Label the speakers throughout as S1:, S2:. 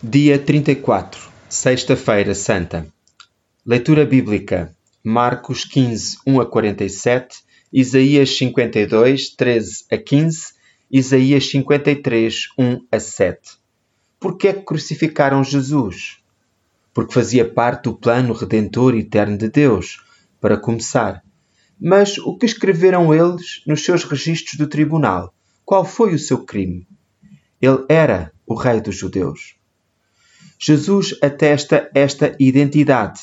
S1: Dia 34, Sexta-feira Santa. Leitura bíblica: Marcos 15, 1 a 47, Isaías 52, 13 a 15, Isaías 53, 1 a 7. Por que é que crucificaram Jesus? Porque fazia parte do plano redentor eterno de Deus, para começar. Mas o que escreveram eles nos seus registros do tribunal? Qual foi o seu crime? Ele era o Rei dos Judeus. Jesus atesta esta identidade,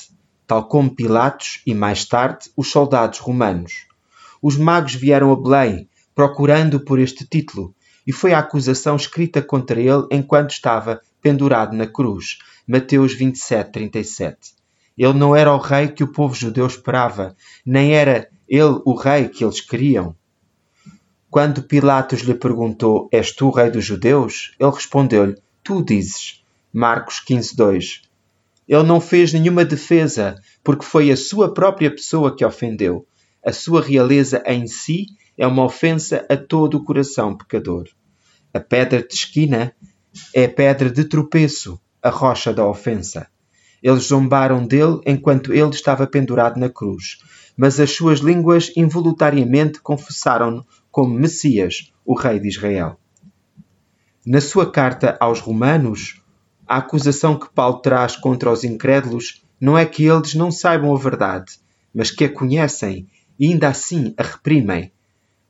S1: tal como Pilatos e mais tarde os soldados romanos. Os magos vieram a Belém procurando por este título, e foi a acusação escrita contra ele enquanto estava pendurado na cruz. Mateus 27, 37. Ele não era o rei que o povo judeu esperava, nem era ele o rei que eles queriam. Quando Pilatos lhe perguntou: És tu o rei dos judeus? Ele respondeu-lhe: Tu dizes. Marcos 15:2. Ele não fez nenhuma defesa, porque foi a sua própria pessoa que ofendeu. A sua realeza em si é uma ofensa a todo o coração pecador. A pedra de esquina é a pedra de tropeço, a rocha da ofensa. Eles zombaram dele enquanto ele estava pendurado na cruz, mas as suas línguas involuntariamente confessaram-no como Messias, o Rei de Israel. Na sua carta aos Romanos, a acusação que Paulo traz contra os incrédulos não é que eles não saibam a verdade, mas que a conhecem e ainda assim a reprimem,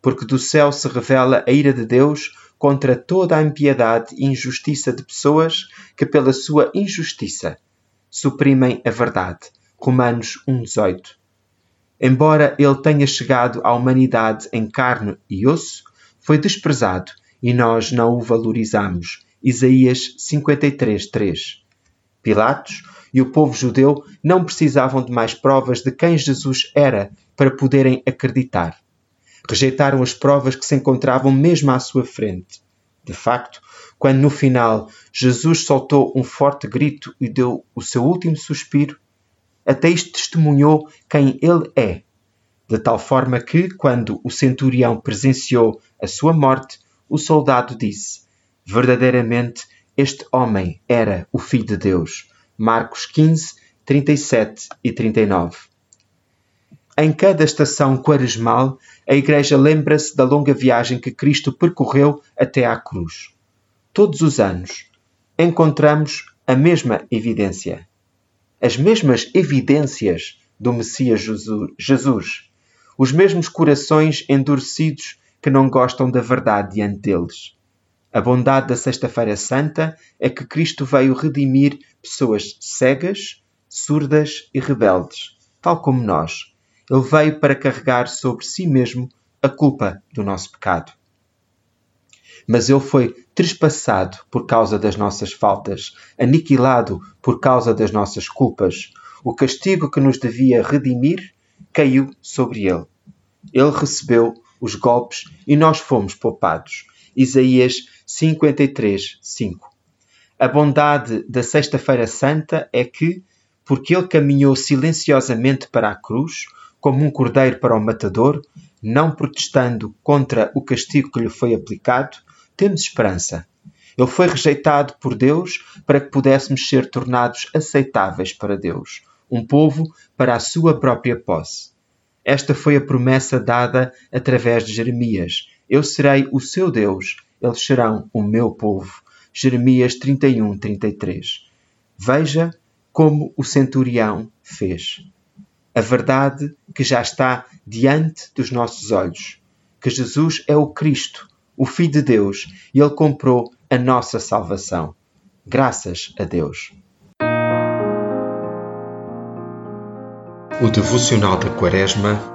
S1: porque do céu se revela a ira de Deus contra toda a impiedade e injustiça de pessoas que, pela sua injustiça, suprimem a verdade. Romanos 1,18. Embora ele tenha chegado à humanidade em carne e osso, foi desprezado e nós não o valorizamos Isaías 53:3. Pilatos e o povo judeu não precisavam de mais provas de quem Jesus era para poderem acreditar. Rejeitaram as provas que se encontravam mesmo à sua frente. De facto, quando no final Jesus soltou um forte grito e deu o seu último suspiro, até isto testemunhou quem ele é, de tal forma que, quando o centurião presenciou a sua morte, o soldado disse: Verdadeiramente, este homem era o Filho de Deus. Marcos 15, 37 e 39. Em cada estação quaresmal, a Igreja lembra-se da longa viagem que Cristo percorreu até à cruz. Todos os anos, encontramos a mesma evidência. As mesmas evidências do Messias Jesus. Os mesmos corações endurecidos que não gostam da verdade diante deles a bondade da Sexta-feira Santa é que Cristo veio redimir pessoas cegas, surdas e rebeldes, tal como nós. Ele veio para carregar sobre si mesmo a culpa do nosso pecado. Mas ele foi trespassado por causa das nossas faltas, aniquilado por causa das nossas culpas. O castigo que nos devia redimir caiu sobre ele. Ele recebeu os golpes e nós fomos poupados. Isaías 53, 5. A bondade da Sexta-feira Santa é que, porque ele caminhou silenciosamente para a cruz, como um cordeiro para o matador, não protestando contra o castigo que lhe foi aplicado, temos esperança. Ele foi rejeitado por Deus para que pudéssemos ser tornados aceitáveis para Deus, um povo para a sua própria posse. Esta foi a promessa dada através de Jeremias, eu serei o seu Deus, eles serão o meu povo. Jeremias 31, 33. Veja como o centurião fez. A verdade que já está diante dos nossos olhos, que Jesus é o Cristo, o Filho de Deus, e Ele comprou a nossa salvação. Graças a Deus.
S2: O devocional da Quaresma